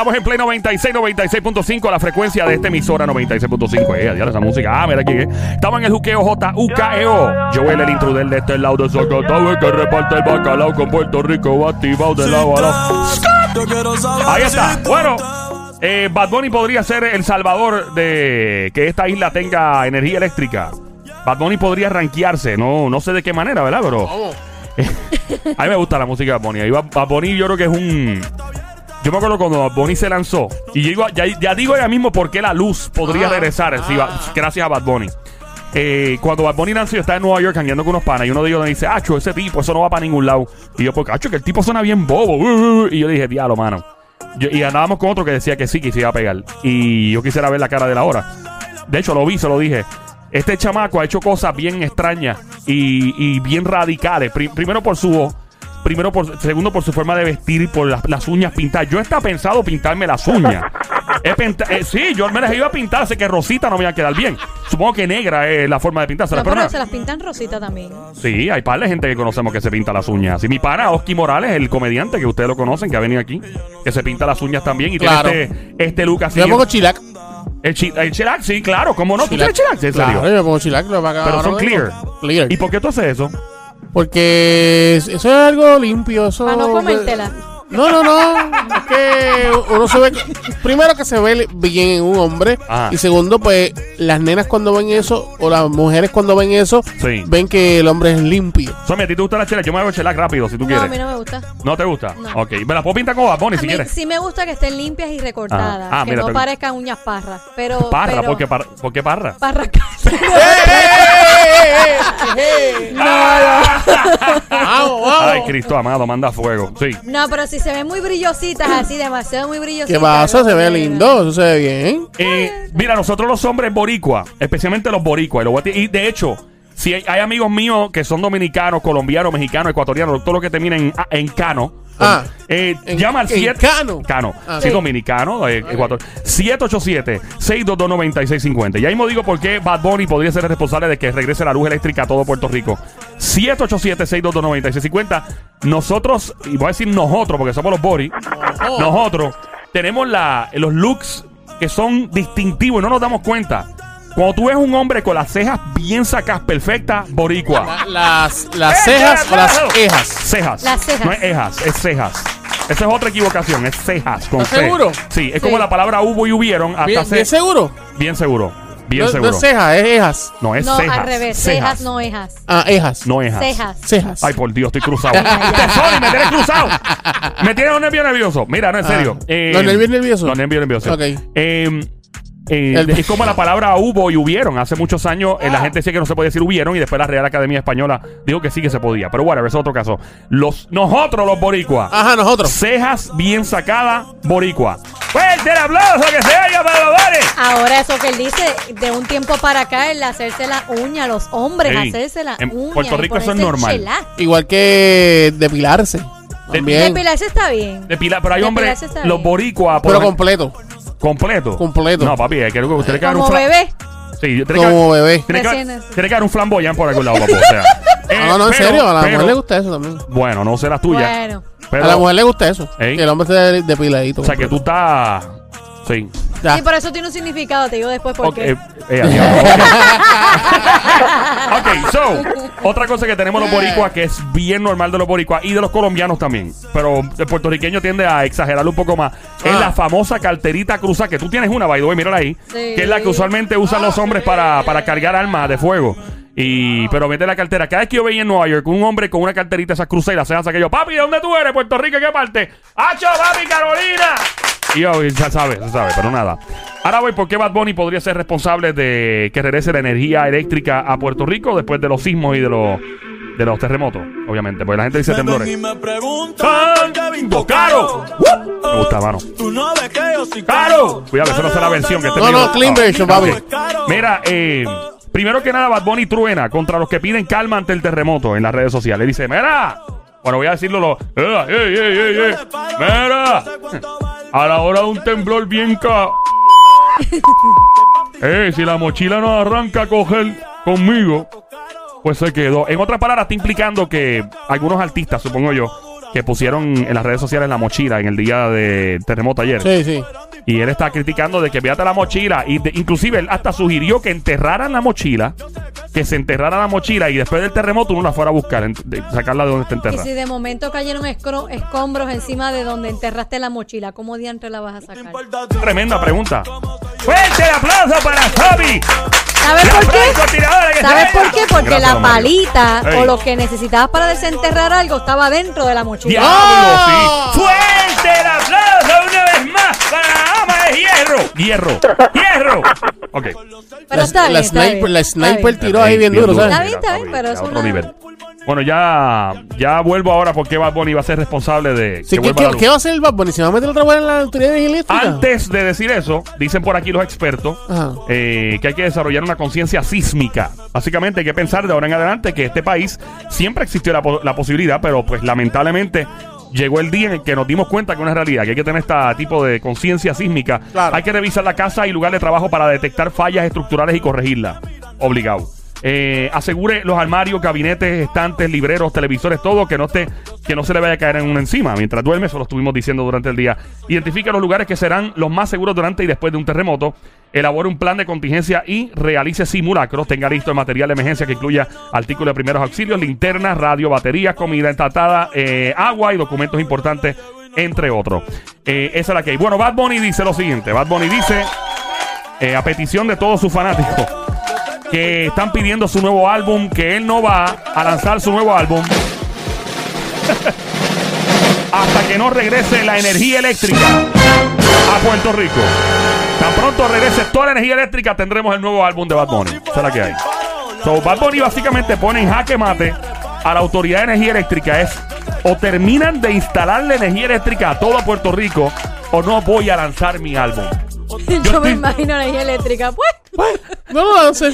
Estamos en Play 96, 96.5, la frecuencia de esta emisora 96.5. Eh, adiós, esa música. Ah, mira aquí. eh. Estamos en el juqueo J-U-K-E-O. Joel, el intruder de este lado de Zacatau, que reparte el bacalao con Puerto Rico, activado de lado a lado. Ahí está. Bueno, eh, Bad Bunny podría ser el salvador de que esta isla tenga energía eléctrica. Bad Bunny podría rankearse. No, no sé de qué manera, ¿verdad? Pero a mí me gusta la música de Bad Bunny. Bad Bunny yo creo que es un... Yo me acuerdo cuando Bad Bunny se lanzó. Y yo digo- ya, ya digo ya mismo por qué la luz podría Ah, regresar si va- ah. gracias a Bad Bunny. Eh, cuando Bad Bunny nació, yo estaba en Nueva York jangueando con unos panas y uno de ellos me dice, Acho, ese tipo, eso no va para ningún lado. Y yo, porque, Acho, que el tipo suena bien bobo. uh, uh, uh". Y yo dije, diablo, mano. Yo- y andábamos con otro que decía que sí, que se iba a pegar. Y yo quisiera ver la cara de la hora. De hecho, lo vi, se lo dije. Este chamaco ha hecho cosas bien extrañas y, y bien radicales. Pri- primero por su voz. Primero por, segundo por su forma de vestir y por las, las uñas pintadas. Yo estaba pensado pintarme las uñas. He pinta- eh, sí, yo me las iba a pintar, sé que rosita no me iba a quedar bien. Supongo que negra es la forma de pintárselas, No, pero pero no. se las pintan rosita también. Sí, hay par de gente que conocemos que se pinta las uñas. Y mi pana, Oski Morales, el comediante que ustedes lo conocen, que ha venido aquí, que se pinta las uñas también y Claro. tiene este, este look así. Yo pongo chilac. el, chi- el chilac, sí, claro, ¿cómo no? ¿Tú tienes chilac? ¿En serio? Claro, yo pongo chilac. lo Pero son clear. Clear. ¿Y por qué tú haces eso? Porque es- eso es algo limpio. Eso, Para no comértela. No, no, no. Es que uno se ve. Primero que se ve bien en un hombre. Ajá. Y segundo, pues las nenas cuando ven eso, o las mujeres cuando ven eso, Sí. ven que el hombre es limpio. Somi, ¿a ti te gusta la chela? Yo me hago chilac rápido, si tú No, quieres. a mí no me gusta. ¿No te gusta? No. Ok, me la puedo pintar con Bad Bunny A si mí quieres. sí me gusta que estén limpias y recortadas. Ah, ah, que mira, no te- parezcan uñas parras. Pero. Parra, pero, ¿por qué parra? ¿Por qué parra? Parra. Vamos, vamos. Ay, Cristo amado, manda fuego. Sí. No, pero si se ven muy brillositas así, demasiado muy brillositas. ¿Qué pasa? Se ve lindo, eso se ve bien. Eh, mira, nosotros los hombres boricua, especialmente los boricua, y, lo voy a ti- y de hecho, si hay, hay amigos míos que son dominicanos, colombianos, mexicanos, ecuatorianos, todo lo que termina en, en cano, Ah, eh, en- llama al en 7 cano. Cano. Ah, sí, sí. dominicano, eh, Ecuador. 787-622-9650. Ya mismo digo por qué Bad Bunny podría ser el responsable de que regrese la luz eléctrica a todo Puerto Rico. 787-622-9650. Nosotros, y voy a decir nosotros, porque somos los Bori, nosotros tenemos la, los looks que son distintivos y no nos damos cuenta. Cuando tú ves un hombre con las cejas bien sacas, perfectas, boricua. La- las ¡Eh, las cejas o las ejas. Cejas. Las cejas. No es ejas, es cejas. Esa es otra equivocación, es cejas. Con ¿Estás C. seguro? Sí, es Sí. como la palabra hubo y hubieron. Hasta Bien, ce- bien seguro. bien seguro. Bien no, seguro. no es cejas, es ejas. No, es No, cejas. al revés. Cejas, no ejas. Ah, ejas. No ejas. Cejas. Cejas. Ay, por Dios, estoy cruzado. Sony, me tienes cruzado. Me tienes un nervio nervioso. Mira, no, en Ah. serio. Eh, ¿Los nervios nerviosos? Los nervios nerviosos. Ok. Eh, eh, El- es como la palabra hubo y hubieron. Hace muchos años eh, la gente decía que no se podía decir hubieron y después la Real Academia Española dijo que sí que se podía. Pero bueno, ese es otro caso. Los, nosotros los boricuas. Ajá, nosotros. Cejas bien sacadas, boricua. Fuerte el aplauso que se haya para los bares. Ahora, eso que él dice, de un tiempo para acá, el hacerse la uña, los hombres Sí. hacerse la En uña. Puerto Rico eso es normal. Igual que depilarse. También. Depilarse está bien. De pila, pero hay hombres, los boricuas. por Pero completo. Completo. completo. No, papi, es que usted que dar un Como fla- bebé. Sí, yo- tiene que- Como bebé. Tiene que, Recién- tiene que dar un flamboyán por algún lado, papu. O sea, Eh, No, no, en pero- serio. A la pero- mujer le gusta eso también. Bueno, no sé las tuyas. Bueno. Pero, a la mujer le gusta eso. Ey. Que el hombre esté depiladito. o sea, que tú estás. Sí. Sí, por eso tiene un significado, te digo después por Ok, qué. eh, eh, ok. So, otra cosa que tenemos los boricuas que es bien normal de los boricuas y de los colombianos también, pero el puertorriqueño tiende a exagerarlo un poco más, es Ah. la famosa carterita cruzada, que tú tienes una, by the way, mírala ahí, Sí. que es la que usualmente usan los hombres para, para cargar armas de fuego. Y, pero mete la cartera. Cada vez que yo veía en Nueva York un hombre con una carterita esas cruzadas y las cejas aquello, papi, ¿de dónde tú eres? ¿Puerto Rico? ¿Qué parte? ¡Hacho, papi, Carolina! Y yo, ya sabes, ya sabes, pero nada. Ahora voy, ¿por qué Bad Bunny podría ser responsable de que regrese la energía eléctrica a Puerto Rico después de los sismos y de los, de los terremotos? Obviamente, porque la gente dice ven y temblores. me preguntan caro. Me gusta, mano. Tú no ves que yo soy ¡Caro! Cuidado, eso no es la versión que este No, no, clean version, papi. Mira, eh, primero que nada, Bad Bunny truena contra los que piden calma ante el terremoto en las redes sociales. Dice, mira, bueno, voy a decirlo, lo, eh, mira, a la hora de un temblor bien ca... Eh, si la mochila no arranca a coger conmigo, pues se quedó. En otras palabras, está implicando que algunos artistas, supongo yo, que pusieron en las redes sociales la mochila en el día de terremoto ayer. Sí, sí. Y él está criticando de que fíjate la mochila. Y de- inclusive él hasta sugirió que enterraran la mochila. Que se enterrara la mochila y después del terremoto uno la fuera a buscar, en- de- sacarla de donde está Y enterrada. si de momento cayeron escro- escombros encima de donde enterraste la mochila, ¿cómo diantre la vas a sacar? Tremenda pregunta. Fuerte el aplauso para Fabi. ¿Sabes La por qué? francotiradora que ¿Sabes por qué? Porque Gracias, la don Mario. palita Ey. o lo que necesitabas para desenterrar algo estaba dentro de la mochila. ¡Diablo, ¡Ah! sí! ¡Fuerte el aplauso una vez más para la ama de hierro! ¡Hierro! Ok. Pero la, está bien, la está sniper, bien, la sniper tiró ahí bien duro, Está ¿sabes? bien, está bien, pero es otro una- nivel. Bueno, ya, ya vuelvo ahora porque Bad Bunny va a ser responsable de Sí, que ¿qué, va a hacer el Bad Bunny? ¿Se va a meter otra vez en la autoridad eléctrica? Antes de decir eso, dicen por aquí los expertos eh, que hay que desarrollar una conciencia sísmica. Básicamente hay que pensar de ahora en adelante que este país siempre existió la posibilidad, pero pues lamentablemente llegó el día en el que nos dimos cuenta que es una realidad, que hay que tener este tipo de conciencia sísmica. Claro. Hay que revisar la casa y lugar de trabajo para detectar fallas estructurales y corregirlas. Obligado. Eh, asegure los armarios, gabinetes, estantes, libreros, televisores, todo que no esté, que no se le vaya a caer en uno encima mientras duerme. Eso lo estuvimos diciendo durante el día. Identifique los lugares que serán los más seguros durante y después de un terremoto. Elabore un plan de contingencia y realice simulacros. Tenga listo el material de emergencia que incluya artículos de primeros auxilios, linternas, radio, baterías, comida enlatada, eh, agua y documentos importantes, entre otros. Eh, esa es la que hay. Bueno, Bad Bunny dice lo siguiente. Bad Bunny dice, eh, a petición de todos sus fanáticos, que están pidiendo su nuevo álbum, que él no va a lanzar su nuevo álbum hasta que no regrese la energía eléctrica a Puerto Rico. Tan pronto regrese toda la energía eléctrica, tendremos el nuevo álbum de Bad Bunny. Esa es la que hay. So, Bad Bunny básicamente pone en jaque mate a la Autoridad de Energía Eléctrica. Es o terminan de instalar la energía eléctrica a todo Puerto Rico o no voy a lanzar mi álbum. Yo, me imagino la energía eléctrica. Pues, No lo lance.